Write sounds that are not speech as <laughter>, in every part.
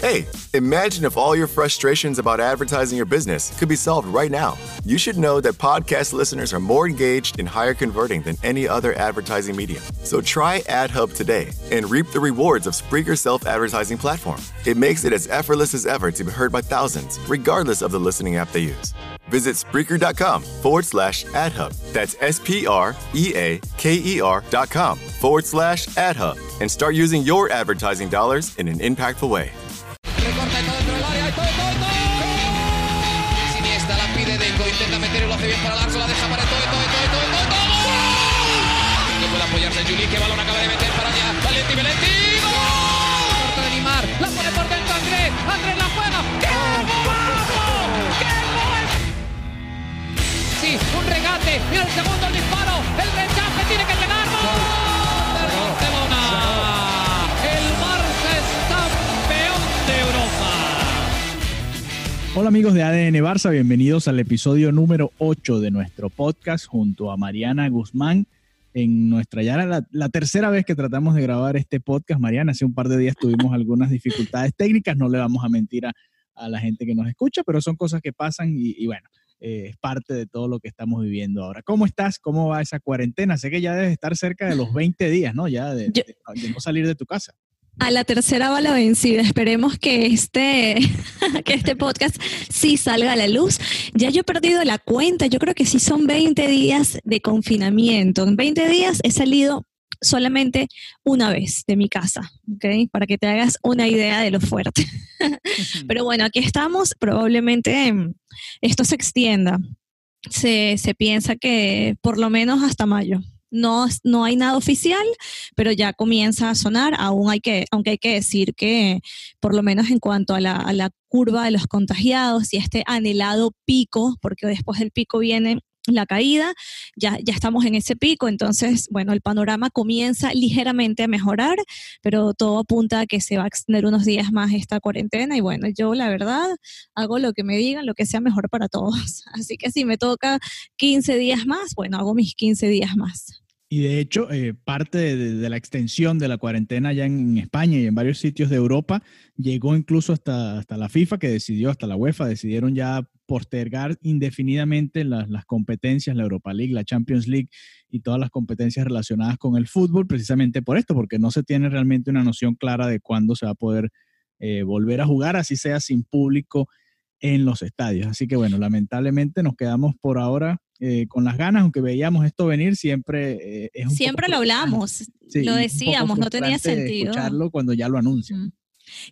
Hey, imagine if all your frustrations about advertising your business could be solved right now. You should know that podcast listeners are more engaged and higher converting than any other advertising medium. So try AdHub today and reap the rewards of Spreaker's self advertising platform. It makes it as effortless as ever to be heard by thousands, regardless of the listening app they use. Visit Spreaker.com forward slash AdHub. That's S P R E A K E R dot com forward slash AdHub and start using your advertising dollars in an impactful way. Que balón acaba de meter para allá. Valenti, Valenti. ¡Gol! De Neymar. La pone por dentro Andrés. Andrés la juega. ¡Qué golazo! ¡Qué gol! Sí, un regate. Mira el segundo el disparo. El rechace tiene que llegar. ¡Gol! Barcelona. El Barça es campeón de Europa. Hola amigos de ADN Barça, bienvenidos al episodio número 8 de nuestro podcast junto a Mariana Guzmán. En nuestra ya la, la tercera vez que tratamos de grabar este podcast, Mariana, hace un par de días tuvimos algunas dificultades técnicas, no le vamos a mentir a, a la gente que nos escucha, pero son cosas que pasan y, y bueno, eh, es parte de todo lo que estamos viviendo ahora. ¿Cómo estás? ¿Cómo va esa cuarentena? Sé que ya debes estar cerca de los 20 días, ¿no? Ya de, Yo- de- de no salir de tu casa. A la tercera va la vencida. Esperemos que este, <laughs> que este podcast sí salga a la luz. Ya yo he perdido la cuenta. Yo creo que sí son 20 días de confinamiento. En 20 días he salido solamente una vez de mi casa, ¿ok? Para que te hagas una idea de lo fuerte. <laughs> Pero bueno, aquí estamos. Probablemente em, esto se extienda. Se, se piensa que por lo menos hasta mayo. No, no hay nada oficial, pero ya comienza a sonar. Aún hay que, aunque hay que decir que, por lo menos en cuanto a la, a la curva de los contagiados y este anhelado pico, porque después del pico viene la caída, ya, ya estamos en ese pico, entonces, bueno, el panorama comienza ligeramente a mejorar, pero todo apunta a que se va a extender unos días más esta cuarentena y bueno, yo la verdad hago lo que me digan, lo que sea mejor para todos. <laughs> Así que si me toca 15 días más, bueno, hago mis 15 días más. Y de hecho, eh, parte de, la extensión de la cuarentena ya en, en España y en varios sitios de Europa llegó incluso hasta, hasta la FIFA que decidió, hasta la UEFA, decidieron ya postergar indefinidamente las, las competencias, la Europa League, la Champions League y todas las competencias relacionadas con el fútbol, precisamente por esto, porque no se tiene realmente una noción clara de cuándo se va a poder eh, volver a jugar, así sea sin público en los estadios. Así que bueno, lamentablemente nos quedamos por ahora eh, con las ganas, aunque veíamos esto venir, siempre eh, es un Siempre poco lo hablamos, Sí, lo decíamos, no tenía sentido. Escucharlo cuando ya lo anuncian. Mm.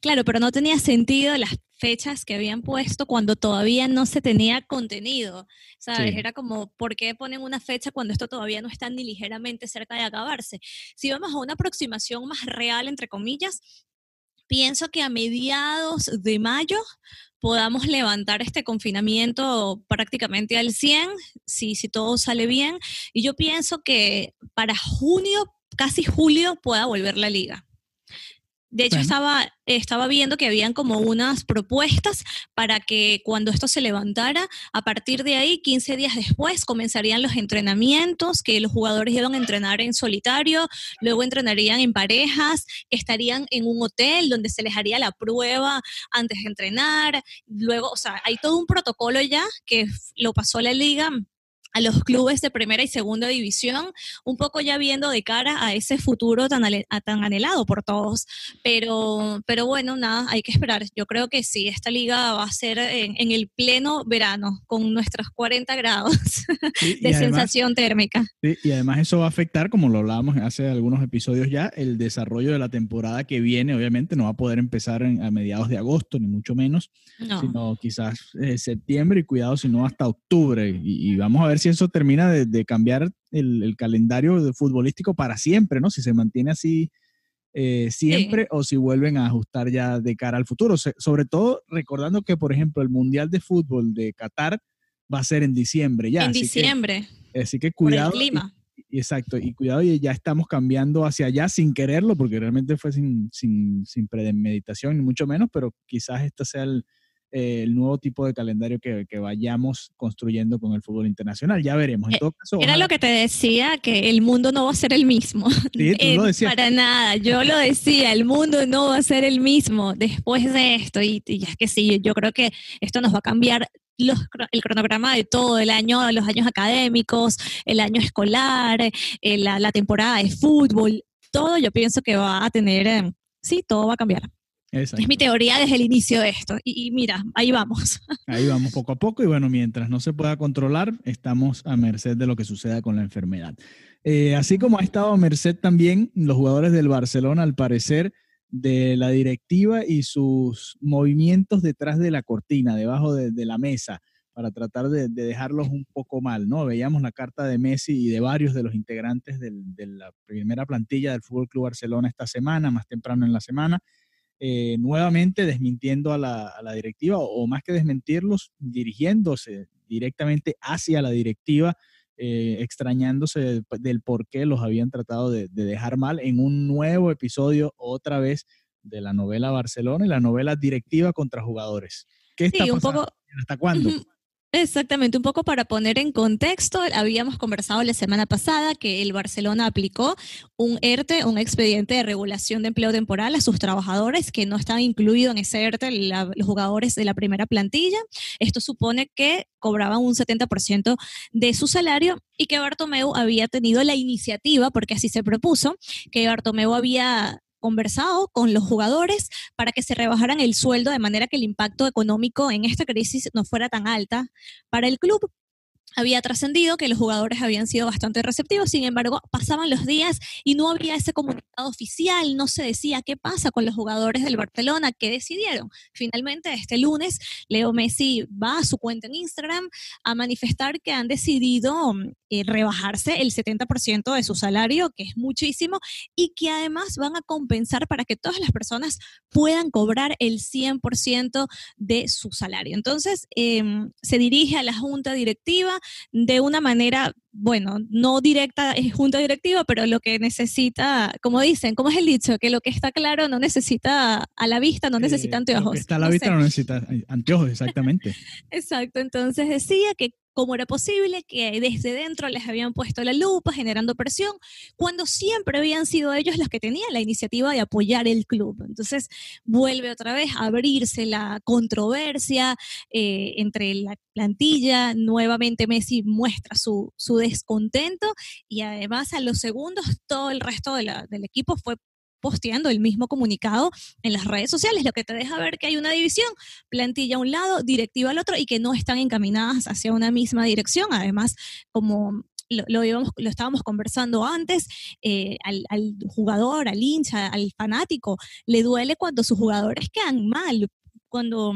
Claro, pero no tenía sentido las fechas que habían puesto cuando todavía no se tenía contenido, ¿sabes? Sí. Era como, ¿por qué ponen una fecha cuando esto todavía no está ni ligeramente cerca de acabarse? Si vamos a una aproximación más real, entre comillas, pienso que a mediados de mayo podamos levantar este confinamiento prácticamente al 100, si, si todo sale bien. Y yo pienso que para junio, casi julio, pueda volver la liga. De hecho, Bueno. estaba, estaba viendo que habían como unas propuestas para que cuando esto se levantara, a partir de ahí, 15 días después, comenzarían los entrenamientos, que los jugadores iban a entrenar en solitario, luego entrenarían en parejas, que estarían en un hotel donde se les haría la prueba antes de entrenar. Luego, o sea, hay todo un protocolo ya que lo pasó la liga a los clubes de primera y segunda división, un poco ya viendo de cara a ese futuro tan, a- tan anhelado por todos. Pero, pero bueno, nada, hay que esperar. Yo creo que sí, esta liga va a ser en, en el pleno verano, con nuestros 40 grados Sí, <laughs> de además- sensación térmica. Sí, y además eso va a afectar, como lo hablábamos hace algunos episodios ya, el desarrollo de la temporada que viene. Obviamente no va a poder empezar en- a mediados de agosto, ni mucho menos, No. sino quizás eh, septiembre y cuidado si no hasta octubre. Y, y vamos a ver si eso termina de, de cambiar el, el calendario futbolístico para siempre, ¿no? Si se mantiene así eh, siempre o si vuelven a ajustar ya de cara al futuro. Se- sobre todo recordando que, por ejemplo, el Mundial de Fútbol de Qatar va a ser en diciembre ya. en así que- diciembre, así que por el cuidado. y- clima. y- Exacto, y cuidado, y ya estamos cambiando hacia allá sin quererlo, porque realmente fue sin, sin, sin premeditación, ni mucho menos, pero quizás este sea el, eh, el nuevo tipo de calendario que, que, vayamos construyendo con el fútbol internacional. Ya veremos. En Eh, todo caso, Era ojalá- lo que te decía, que el mundo no va a ser el mismo. <laughs> Sí, tú lo decías. Para nada, yo lo decía, el mundo no va a ser el mismo después de esto. Y, y es que sí, yo creo que esto nos va a cambiar los el cronograma de todo el año, los años académicos, el año escolar, eh, la, la temporada de fútbol, todo yo pienso que va a tener, eh, sí, todo va a cambiar. Exacto. Es mi teoría desde el inicio de esto. Y, y mira, ahí vamos. <laughs> Ahí vamos poco a poco y bueno, mientras no se pueda controlar, estamos a merced de lo que suceda con la enfermedad. Eh, así como ha estado a merced también los jugadores del Barcelona, al parecer, de la directiva y sus movimientos detrás de la cortina, debajo de, de la mesa, para tratar de, de dejarlos un poco mal, ¿no? Veíamos la carta de Messi y de varios de los integrantes del- de la primera plantilla del Fútbol Club Barcelona esta semana, más temprano en la semana, eh, nuevamente desmintiendo a la, a la directiva, o, o más que desmentirlos, dirigiéndose directamente hacia la directiva, eh, extrañándose del, del por qué los habían tratado de, de dejar mal en un nuevo episodio, otra vez, de la novela Barcelona y la novela directiva contra jugadores. ¿Qué está Sí, un pasando? poco, ¿Hasta cuándo? Exactamente, un poco para poner en contexto, habíamos conversado la semana pasada que el Barcelona aplicó un ERTE, un expediente de regulación de empleo temporal a sus trabajadores que no estaban incluidos en ese ERTE la- los jugadores de la primera plantilla. Esto supone que cobraban un 70% de su salario y que Bartomeu había tenido la iniciativa, porque así se propuso, que Bartomeu había conversado con los jugadores para que se rebajaran el sueldo de manera que el impacto económico en esta crisis no fuera tan alta para el club. Había trascendido que los jugadores habían sido bastante receptivos, sin embargo, pasaban los días y no había ese comunicado oficial, no se decía qué pasa con los jugadores del Barcelona, qué decidieron. Finalmente, este lunes, Leo Messi va a su cuenta en Instagram a manifestar que han decidido mm, eh, rebajarse el 70% de su salario, que es muchísimo, y que además van a compensar para que todas las personas puedan cobrar el 100% de su salario. Entonces, eh, se dirige a la junta directiva de una manera, bueno, no directa es junta directiva, pero lo que necesita, como dicen, ¿cómo es el dicho? Que lo que está claro no necesita a la vista, no necesita Eh, anteojos. Lo que está a la No vista sé. no necesita eh, anteojos, exactamente. <laughs> Exacto, entonces decía que cómo era posible que desde dentro les habían puesto la lupa generando presión, cuando siempre habían sido ellos los que tenían la iniciativa de apoyar el club. Entonces vuelve otra vez a abrirse la controversia eh, entre la plantilla, nuevamente Messi muestra su, su descontento y además a los segundos todo el resto del equipo fue posteando el mismo comunicado en las redes sociales, lo que te deja ver que hay una división plantilla a un lado, directiva al otro y que no están encaminadas hacia una misma dirección. Además, como lo, estábamos conversando antes, eh, al jugador, al hincha, al fanático, le duele cuando sus jugadores quedan mal, cuando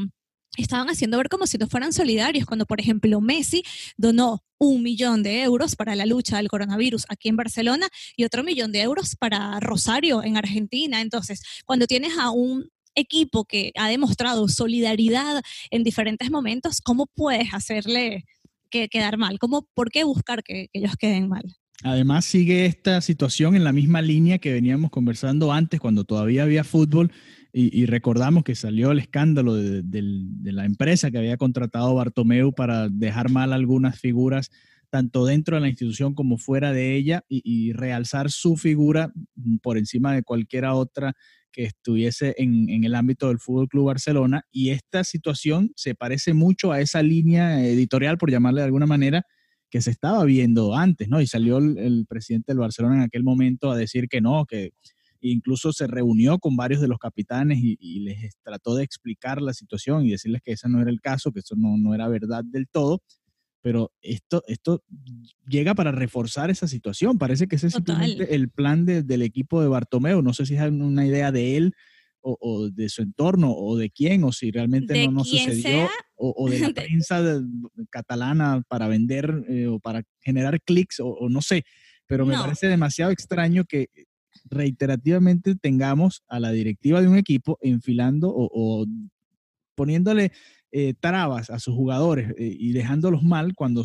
estaban haciendo ver como si no fueran solidarios, cuando por ejemplo Messi donó un millón de euros para la lucha del coronavirus aquí en Barcelona y otro millón de euros para Rosario en Argentina. Entonces, cuando tienes a un equipo que ha demostrado solidaridad en diferentes momentos, ¿cómo puedes hacerle que quedar mal? ¿Cómo, ¿Por qué buscar que, que ellos queden mal? Además, sigue esta situación en la misma línea que veníamos conversando antes, cuando todavía había fútbol, y, recordamos que salió el escándalo de, la empresa que había contratado Bartomeu para dejar mal algunas figuras, tanto dentro de la institución como fuera de ella, y, realzar su figura por encima de cualquiera otra que estuviese en, en el ámbito del Fútbol Club Barcelona. Y esta situación se parece mucho a esa línea editorial, por llamarle de alguna manera, que se estaba viendo antes, ¿no? Y salió el, el presidente del Barcelona en aquel momento a decir que no, que incluso se reunió con varios de los capitanes y, y les trató de explicar la situación y decirles que ese no era el caso, que eso no, no era verdad del todo. Pero esto, esto llega para reforzar esa situación. Parece que ese es Total. simplemente el plan de- del equipo de Bartomeu. No sé si es una idea de él o, o de su entorno o de quién, o si realmente De no, no sucedió, sea, o, o de la <laughs> de- prensa de- catalana para vender eh, o para generar clics, o, o no sé. Pero me No. parece demasiado extraño que reiterativamente tengamos a la directiva de un equipo enfilando o, poniéndole eh, trabas a sus jugadores eh, y dejándolos mal cuando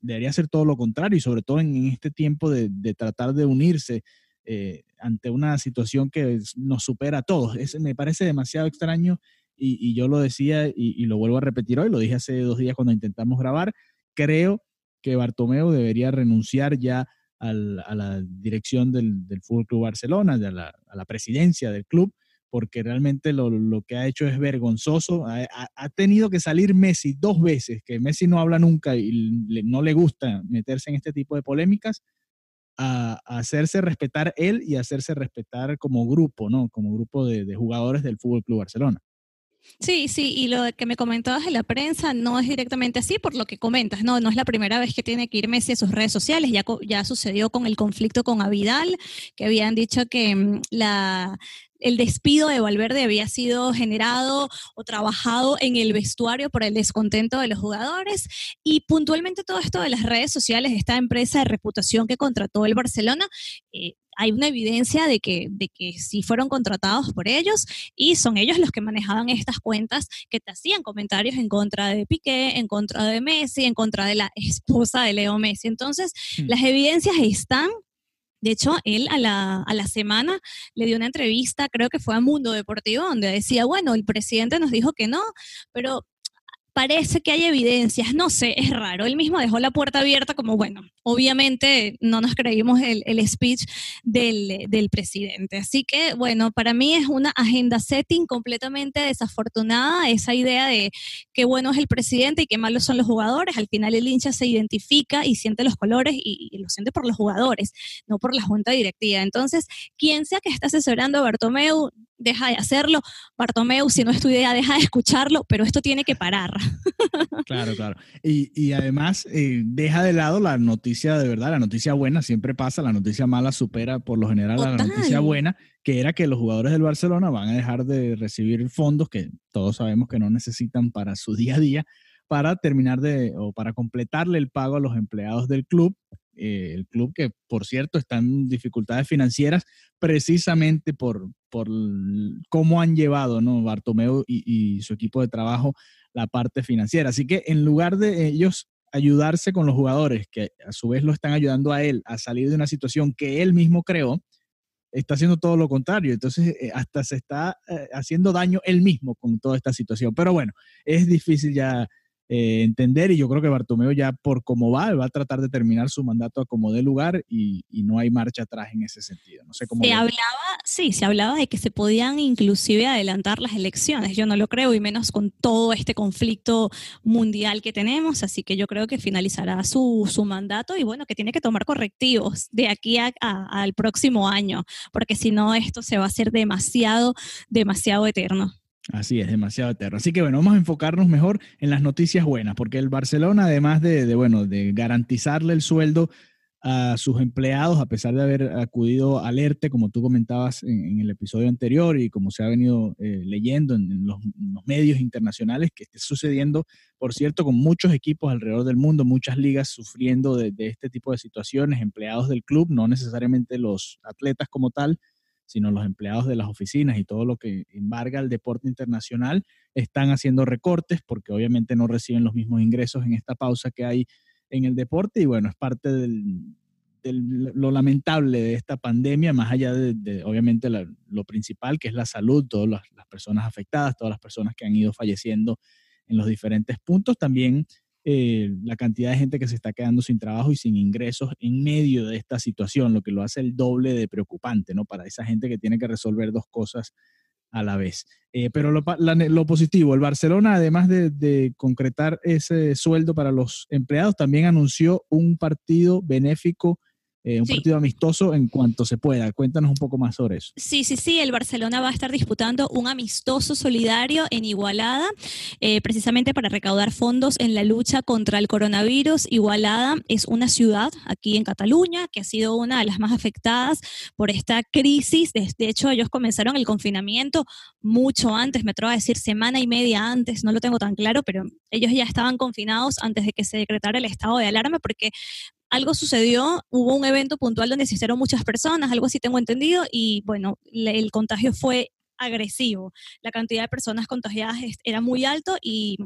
debería ser todo lo contrario y sobre todo en, este tiempo de, tratar de unirse eh, ante una situación que nos supera a todos. Me parece demasiado extraño y, yo lo decía y, lo vuelvo a repetir hoy, lo dije hace dos días cuando intentamos grabar, creo que Bartomeu debería renunciar ya a la dirección del, del Fútbol Club Barcelona, a la, a la presidencia del club, porque realmente lo, lo, que ha hecho es vergonzoso. Ha, ha, tenido que salir Messi dos veces, que Messi no habla nunca y no le gusta meterse en este tipo de polémicas, a, hacerse respetar él y hacerse respetar como grupo, ¿no? Como grupo de, de jugadores del Fútbol Club Barcelona. Sí, sí, y lo que me comentabas en la prensa no es directamente así por lo que comentas, no, no es la primera vez que tiene que ir Messi a sus redes sociales, ya, ya sucedió con el conflicto con Avidal, que habían dicho que mm, la, el despido de Valverde había sido generado o trabajado en el vestuario por el descontento de los jugadores y puntualmente todo esto de las redes sociales, esta empresa de reputación que contrató el Barcelona, eh, hay una evidencia de que, de que sí fueron contratados por ellos y son ellos los que manejaban estas cuentas que te hacían comentarios en contra de Piqué, en contra de Messi, en contra de la esposa de Leo Messi. Entonces, hmm. las evidencias están. De hecho, él a la, a la semana le dio una entrevista, creo que fue a Mundo Deportivo, donde decía, bueno, el presidente nos dijo que no, pero parece que hay evidencias, no sé, es raro. Él mismo dejó la puerta abierta como, bueno, obviamente no nos creímos el, speech del, del, presidente. Así que, bueno, para mí es una agenda setting completamente desafortunada, esa idea de qué bueno es el presidente y qué malos son los jugadores. Al final el hincha se identifica y siente los colores y, y lo siente por los jugadores, no por la junta directiva. Entonces, quien sea que está asesorando a Bartomeu, deja de hacerlo. Bartomeu, si no es tu idea, deja de escucharlo, pero esto tiene que parar. Claro, claro. Y, y además, eh, deja de lado la noticia de verdad, la noticia buena siempre pasa, la noticia mala supera por lo general a la noticia buena, que era que los jugadores del Barcelona van a dejar de recibir fondos que todos sabemos que no necesitan para su <laughs> día a día, para terminar de, o para completarle el pago a los empleados del club eh, el club que, por cierto, está en dificultades financieras precisamente por, por cómo han llevado ¿no? Bartomeu y, su equipo de trabajo la parte financiera. Así que en lugar de ellos ayudarse con los jugadores, que a su vez lo están ayudando a él a salir de una situación que él mismo creó, está haciendo todo lo contrario. Entonces, eh, hasta se está eh, haciendo daño él mismo con toda esta situación. Pero bueno, es difícil ya eh, entender y yo creo que Bartomeo ya por cómo va, va a tratar de terminar su mandato a como dé lugar y, no hay marcha atrás en ese sentido. No sé cómo. Se hablaba, sí, se hablaba de que se podían inclusive adelantar las elecciones. Yo no lo creo y menos con todo este conflicto mundial que tenemos. Así que yo creo que finalizará su, su mandato y bueno, que tiene que tomar correctivos de aquí al próximo año, porque si no esto se va a hacer demasiado, demasiado eterno. Así es, demasiado eterno. Así que bueno, vamos a enfocarnos mejor en las noticias buenas, porque el Barcelona, además de, bueno, de garantizarle el sueldo a sus empleados, a pesar de haber acudido al ERTE, como tú comentabas en, el episodio anterior y como se ha venido eh, leyendo en, los, medios internacionales, que esté sucediendo, por cierto, con muchos equipos alrededor del mundo, muchas ligas sufriendo de este tipo de situaciones, empleados del club, no necesariamente los atletas como tal, sino los empleados de las oficinas y todo lo que embarga el deporte internacional están haciendo recortes porque obviamente no reciben los mismos ingresos en esta pausa que hay en el deporte. Y bueno, es parte del, lo lamentable de esta pandemia, más allá de, obviamente lo principal que es la salud, todas las, las, personas afectadas, todas las personas que han ido falleciendo en los diferentes puntos, también eh, la cantidad de gente que se está quedando sin trabajo y sin ingresos en medio de esta situación, lo que lo hace el doble de preocupante, ¿no? Para esa gente que tiene que resolver dos cosas a la vez. Eh, pero lo, lo, positivo, el Barcelona, además de, de, concretar ese sueldo para los empleados, también anunció un partido benéfico eh, un partido amistoso en cuanto se pueda. Cuéntanos un poco más sobre eso. Sí, sí, sí, el Barcelona va a estar disputando un amistoso solidario en Igualada, eh, precisamente para recaudar fondos en la lucha contra el coronavirus. Igualada es una ciudad aquí en Cataluña que ha sido una de las más afectadas por esta crisis. De, hecho, ellos comenzaron el confinamiento mucho antes, me atrevo a decir semana y media antes, no lo tengo tan claro, pero ellos ya estaban confinados antes de que se decretara el estado de alarma porque algo sucedió, hubo un evento puntual donde se hicieron muchas personas, algo así tengo entendido, y bueno, el contagio fue agresivo. La cantidad de personas contagiadas era muy alto y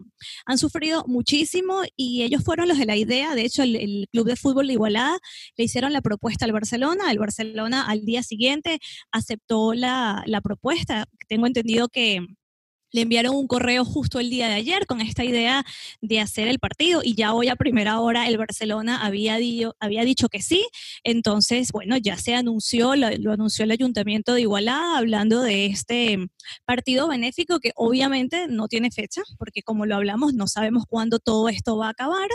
han sufrido muchísimo y ellos fueron los de la idea. De hecho, el, Club de Fútbol de Igualada le hicieron la propuesta al Barcelona. El Barcelona al día siguiente aceptó la, la propuesta. Tengo entendido que le enviaron un correo justo el día de ayer con esta idea de hacer el partido y ya hoy a primera hora el Barcelona había, había dicho que sí. Entonces, bueno, ya se anunció, lo, anunció el Ayuntamiento de Igualada hablando de este partido benéfico que obviamente no tiene fecha, porque como lo hablamos, no sabemos cuándo todo esto va a acabar,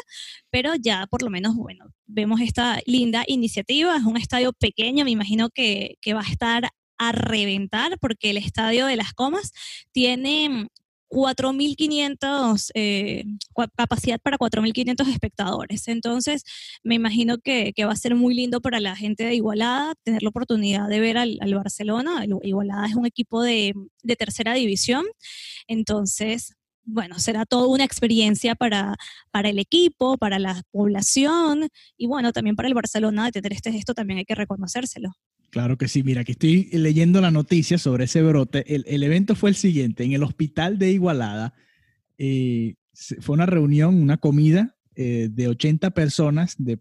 pero ya por lo menos, bueno, vemos esta linda iniciativa. Es un estadio pequeño, me imagino que, que va a estar a reventar porque el Estadio de las Comas tiene 4.500, eh, capacidad para 4.500 espectadores. Entonces, me imagino que, va a ser muy lindo para la gente de Igualada tener la oportunidad de ver al, Barcelona. Igualada es un equipo de, de, tercera división. Entonces, bueno, será toda una experiencia para, para el equipo, para la población y bueno, también para el Barcelona de tener este gesto también hay que reconocérselo. Claro que sí, mira, aquí estoy leyendo la noticia sobre ese brote. El, evento fue el siguiente, en el hospital de Igualada eh, fue una reunión, una comida eh, de 80 personas de,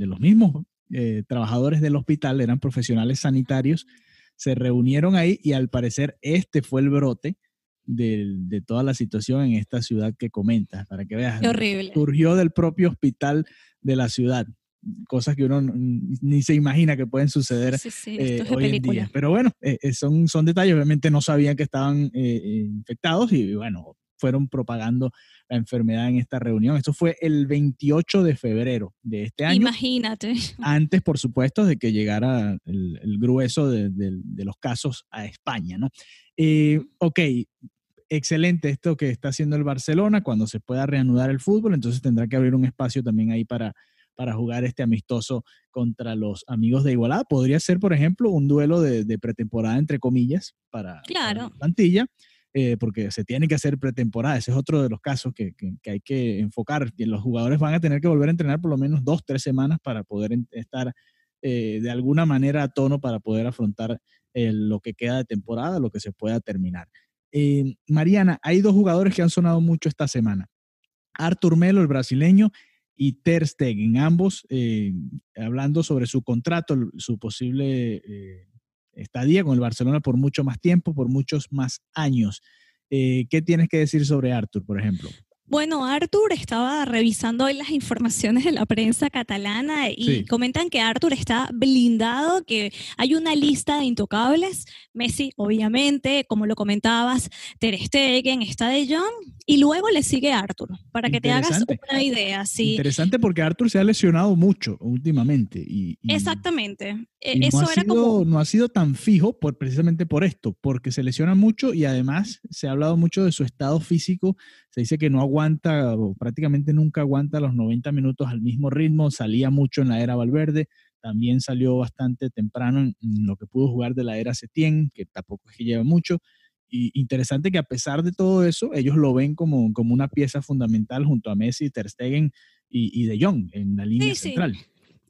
los mismos eh, trabajadores del hospital, eran profesionales sanitarios, se reunieron ahí y al parecer este fue el brote de, toda la situación en esta ciudad que comentas, para que veas. Qué horrible. Surgió del propio hospital de la ciudad cosas que uno ni se imagina que pueden suceder eh, hoy en día. Pero bueno, eh, eh, son, son detalles, obviamente no sabían que estaban infectados y bueno, fueron propagando la enfermedad en esta reunión. Esto fue el 28 de febrero de este año. Imagínate. Antes, por supuesto, de que llegara el, grueso de, los casos a España, ¿no? ok, excelente esto que está haciendo el Barcelona cuando se pueda reanudar el fútbol, entonces tendrá que abrir un espacio también ahí para para jugar este amistoso contra los amigos de Igualada. Podría ser, por ejemplo, un duelo de, pretemporada, entre comillas, para, la plantilla. Eh, porque se tiene que hacer pretemporada. Ese es otro de los casos que, hay que enfocar. Los jugadores van a tener que volver a entrenar por lo menos dos, tres semanas para poder estar eh, de alguna manera a tono para poder afrontar eh, lo que queda de temporada, lo que se pueda terminar. Mariana, hay dos jugadores que han sonado mucho esta semana. Artur Melo, el brasileño, y Ter Stegen, ambos eh, hablando sobre su contrato, su posible eh, estadía con el Barcelona por mucho más tiempo, por muchos más años. Eh, ¿Qué tienes que decir sobre Arthur, por ejemplo? Bueno, Arthur estaba revisando hoy las informaciones de la prensa catalana y comentan que Arthur está blindado, que hay una lista de intocables. Messi, obviamente, como lo comentabas, Ter Stegen, está de Jong y luego le sigue Arthur, para que te hagas una idea. Sí. Interesante porque Arthur se ha lesionado mucho últimamente. Y, Exactamente. E, eso no, ha era sido, como... no ha sido tan fijo por, precisamente por esto, porque se lesiona mucho y además se ha hablado mucho de su estado físico. Se dice que no aguanta, o prácticamente nunca aguanta los 90 minutos al mismo ritmo. Salía mucho en la era Valverde, también salió bastante temprano en, lo que pudo jugar de la era Setién, que tampoco es que lleva mucho. Y interesante que a pesar de todo eso, ellos lo ven como, como una pieza fundamental junto a Messi, Ter Stegen y, y De Jong en la línea central.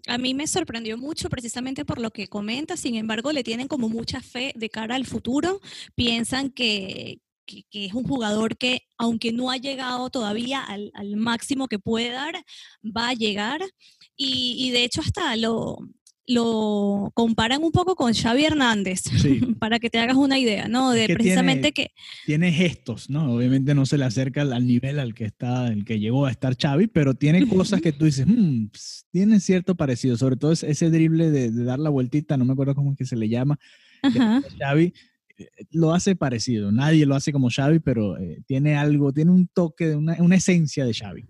A mí me sorprendió mucho precisamente por lo que comenta, sin embargo le tienen como mucha fe de cara al futuro, piensan que, que, es un jugador que, aunque no ha llegado todavía al, al máximo que puede dar, va a llegar. Y, y, de hecho hasta lo, lo comparan un poco con Xavi Hernández, <laughs> para que te hagas una idea, ¿no? De precisamente que... Tiene gestos, ¿no? Obviamente no se le acerca al, nivel al que está, el que llegó a estar Xavi, pero tiene cosas que tú dices, hmm, tienen cierto parecido, sobre todo ese drible de, dar la vueltita, no me acuerdo cómo es que se le llama, Xavi, lo hace parecido, nadie lo hace como Xavi, pero eh, tiene algo, tiene un toque, de una, una esencia de Xavi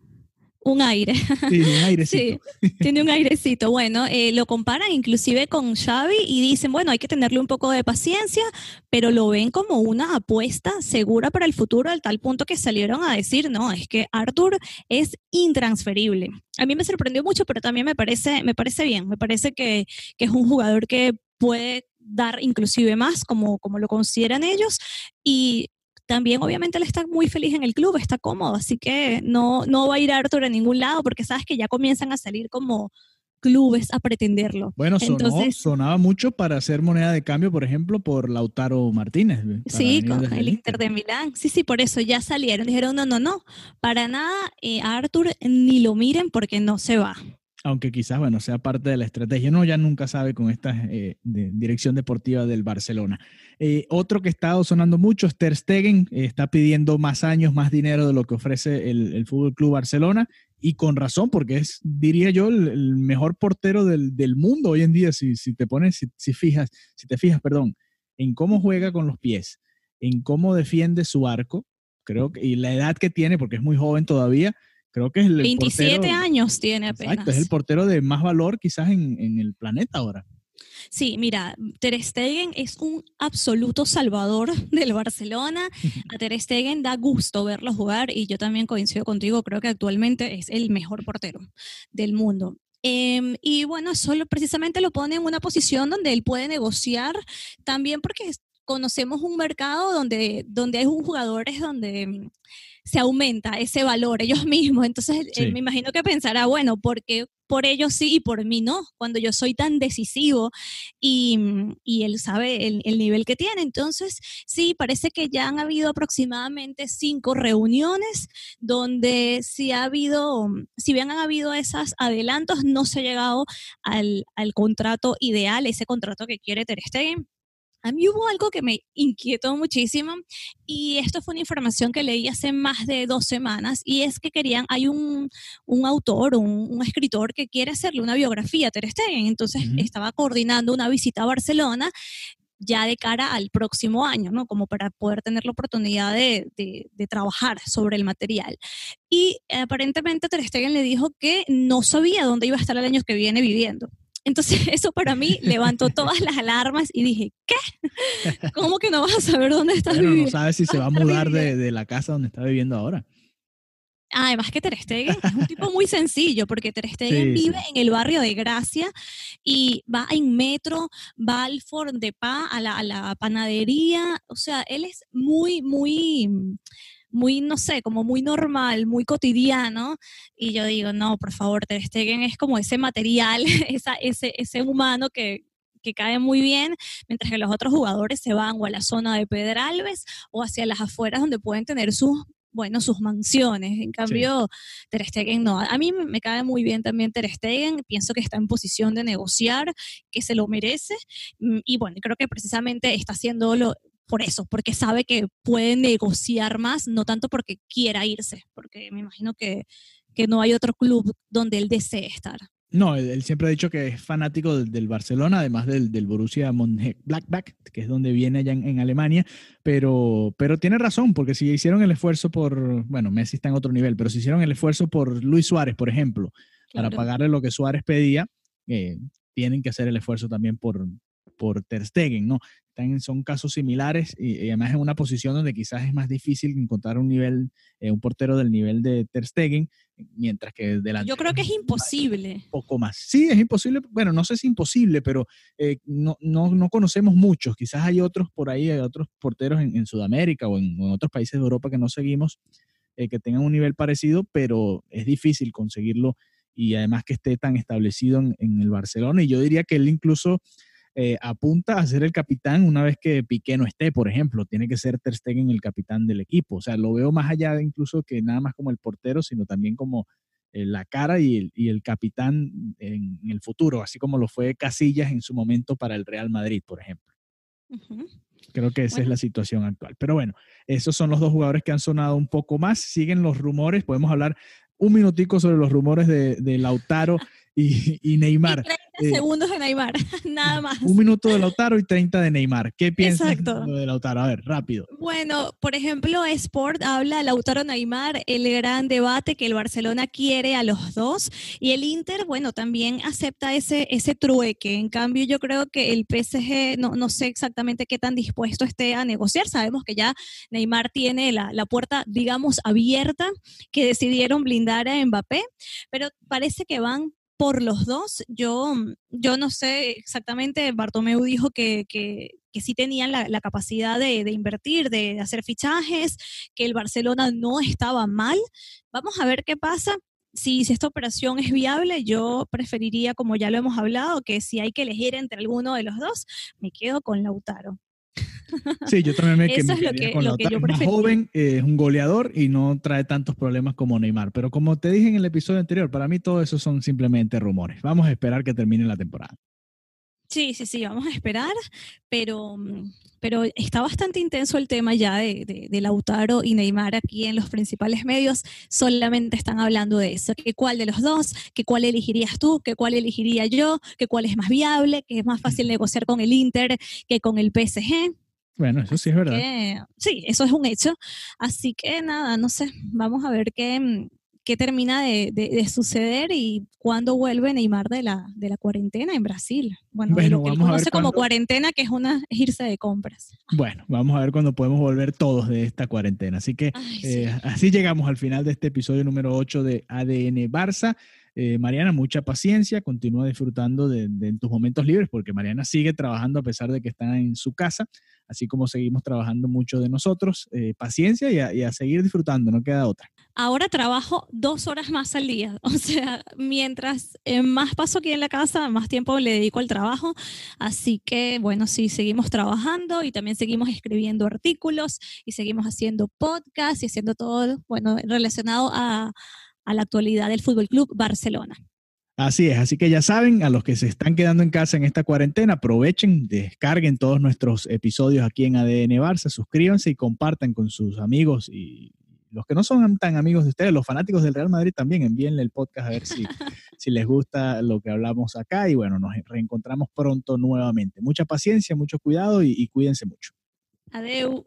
un aire. Sí, un <laughs> airecito. sí, tiene un airecito. Bueno, eh, lo comparan inclusive con Xavi y dicen, bueno, hay que tenerle un poco de paciencia, pero lo ven como una apuesta segura para el futuro, al tal punto que salieron a decir, no, es que Arthur es intransferible. A mí me sorprendió mucho, pero también me parece, me parece bien, me parece que, que es un jugador que puede dar inclusive más, como, como lo consideran ellos, y también obviamente él está muy feliz en el club, está cómodo, así que no, no va a ir Arthur a ningún lado porque sabes que ya comienzan a salir como clubes a pretenderlo. Bueno, sonaba mucho para hacer moneda de cambio, por ejemplo, por Lautaro Martínez. Sí, con el Inter de Milán. Sí, sí, por eso ya salieron. Dijeron, no, no, no, para nada eh, a Arthur ni lo miren porque no se va. Aunque quizás, bueno, sea parte de la estrategia. No, ya nunca sabe con esta eh, dirección deportiva del Barcelona. Eh, otro que está sonando mucho es Ter Stegen, eh, está pidiendo más años, más dinero de lo que ofrece el, el Fútbol Club Barcelona y con razón, porque es, diría yo, el, mejor portero del, mundo hoy en día, si, si te pones, si, fijas, si te fijas, perdón, en cómo juega con los pies, en cómo defiende su arco, creo que, y la edad que tiene, porque es muy joven todavía, creo que es el 27 años tiene apenas. Exacto, es el portero de más valor quizás en, en el planeta ahora. Sí, mira, Ter Stegen es un absoluto salvador <laughs> del Barcelona. <laughs> A Ter Stegen da gusto verlo jugar y yo también coincido contigo, creo que actualmente es el mejor portero del mundo. Em, y bueno, solo precisamente lo pone en una posición donde él puede negociar también porque conocemos un mercado donde, donde hay jugadores donde mm, se aumenta ese valor ellos <laughs> mismos. Entonces, me imagino que pensará, bueno, ¿por qué por ellos sí y por mí no? Cuando yo soy tan decisivo y, mm, y él sabe el, el, nivel que tiene. Entonces, sí, parece que ya han habido aproximadamente cinco reuniones donde si ha habido, si bien han habido esos adelantos, no se ha llegado al, al contrato ideal, ese contrato que quiere Ter Stegen a mí hubo algo que me inquietó muchísimo y esto fue una información que leí hace más de dos semanas y es que querían, hay un, un autor, un, un, escritor que quiere hacerle una biografía a Ter Stegen, entonces estaba coordinando una visita a Barcelona ya de cara al próximo año, ¿no? Como para poder tener la oportunidad de, de, de trabajar sobre el material. Y aparentemente Ter Stegen le dijo que no sabía dónde iba a estar el año que viene viviendo. Entonces <laughs> eso para mí levantó todas las alarmas y dije, ¿qué? <laughs> ¿Cómo que no vas a saber dónde estás viviendo? No sabes si se va a mudar de, la casa donde está viviendo ahora. Además que Ter Stegen es un tipo muy sencillo, porque Ter Stegen vive en el barrio de Gracia y va en metro, va al Ford de Pa, a la, a la panadería, o sea, él es muy, muy muy, no sé, como muy normal, muy cotidiano. Y yo digo, no, por favor, Ter Stegen es como ese material, <laughs> esa, ese, ese humano que, que cae muy bien, mientras que los otros jugadores se van o a la zona de Pedralbes o hacia las afueras donde pueden tener sus bueno, sus mansiones. En cambio, Ter Stegen no. A mí me cae muy bien también Ter Stegen. Pienso que está en posición de negociar, que se lo merece. Mm, y bueno, creo que precisamente está haciéndolo por eso, porque sabe que puede negociar más, no tanto porque quiera irse, porque me imagino que, que no hay otro club donde él desee estar. No, él, siempre ha dicho que es fanático del, Barcelona, además del, del Borussia Mönchengladbach, que es donde viene allá en, Alemania, pero, pero tiene razón, porque si hicieron el esfuerzo por, bueno, Messi está en otro nivel, pero si hicieron el esfuerzo por Luis Suárez, por ejemplo, para pagarle lo que Suárez pedía, eh, tienen que hacer el esfuerzo también por, por Ter Stegen, ¿no? son casos similares y, además en una posición donde quizás es más difícil encontrar un nivel, eh, un portero del nivel de Ter Stegen, mientras que delante. Yo creo que es imposible. Un poco más. Sí, es imposible. Bueno, no sé si imposible, pero eh, no, no, no, conocemos muchos. Quizás hay otros por ahí, hay otros porteros en, Sudamérica o en, otros países de Europa que no seguimos eh, que tengan un nivel parecido, pero es difícil conseguirlo y además que esté tan establecido en, en el Barcelona. Y yo diría que él incluso eh, apunta a ser el capitán una vez que Piqué no esté, por ejemplo. Tiene que ser Ter Stegen el capitán del equipo. O sea, lo veo más allá de incluso que nada más como el portero, sino también como eh, la cara y el, y el capitán en, el futuro, así como lo fue Casillas en su momento para el Real Madrid, por ejemplo. Creo que esa es la situación actual. Pero bueno, esos son los dos jugadores que han sonado un poco más. Siguen los rumores. Podemos hablar un minutico sobre los rumores de, de Lautaro y, Neymar. 30 eh, segundos de Neymar, <laughs> nada más. Un minuto de Lautaro y 30 de Neymar. ¿Qué piensas de Lautaro? A ver, rápido. Bueno, por ejemplo, Sport habla Lautaro Neymar, el gran debate que el Barcelona quiere a los dos y el Inter, bueno, también acepta ese, ese trueque. En cambio, yo creo que el PSG, no, no sé exactamente qué tan dispuesto esté a negociar. Sabemos que ya Neymar tiene la, la puerta, digamos, abierta, que decidieron blindar a Mbappé, pero parece que van por los dos. Yo, yo no sé exactamente, Bartomeu dijo que, que, que sí tenían la, la capacidad de, de, invertir, de, hacer fichajes, que el Barcelona no estaba mal. Vamos a ver qué pasa. Si, si, esta operación es viable, yo preferiría, como ya lo hemos hablado, que si hay que elegir entre alguno de los dos, me quedo con Lautaro. Sí, yo también me, <laughs> Eso me es lo que- con lo que Lautaro. yo Es más joven, eh, es un goleador y no trae tantos problemas como Neymar. Pero como te dije en el episodio anterior, para mí todo eso son simplemente rumores. Vamos a esperar que termine la temporada. Sí, sí, sí, vamos a esperar, pero, pero está bastante intenso el tema ya de, de, de Lautaro y Neymar aquí en los principales medios. Solamente están hablando de eso, que cuál de los dos, que cuál elegirías tú, que cuál elegiría yo, que cuál es más viable, que es más fácil negociar con el Inter que con el PSG. Bueno, eso sí es verdad. que- sí, eso es un hecho. Así que nada, no sé, vamos a ver qué, mm, qué termina de, de- de suceder y cuándo vuelve Neymar de la, de la cuarentena en Brasil. Bueno, Bueno, lo que él vamos a ver conoce como cuándo- cuarentena, que es una es irse de compras. Bueno, vamos a ver cuándo podemos volver todos de esta cuarentena. Así que Ay, sí. eh, así llegamos al final de este episodio número 8 de ADN Barça. Eh, Mariana, mucha paciencia, continúa disfrutando de, de tus momentos libres porque Mariana sigue trabajando a pesar de que está en su casa, así como seguimos trabajando mucho de nosotros. Eh, paciencia y a, y a seguir disfrutando, no queda otra. Ahora trabajo dos horas más al día. <laughs> O sea, mientras eh, más paso aquí en la casa, más tiempo le dedico al trabajo. Así que, bueno, sí, seguimos trabajando y también seguimos escribiendo artículos y seguimos haciendo podcasts y haciendo todo, bueno, relacionado a, a la actualidad del Fútbol Club Barcelona. Así es, así que ya saben, a los que se están quedando en casa en esta cuarentena, aprovechen, descarguen todos nuestros episodios aquí en ADN Barça, suscríbanse y compartan con sus amigos y los que no son tan amigos de ustedes, los fanáticos del Real Madrid también, envíenle el podcast a ver si, <laughs> si les gusta lo que hablamos acá y bueno, nos reencontramos pronto nuevamente. Mucha paciencia, mucho cuidado y, y cuídense mucho. Adeu.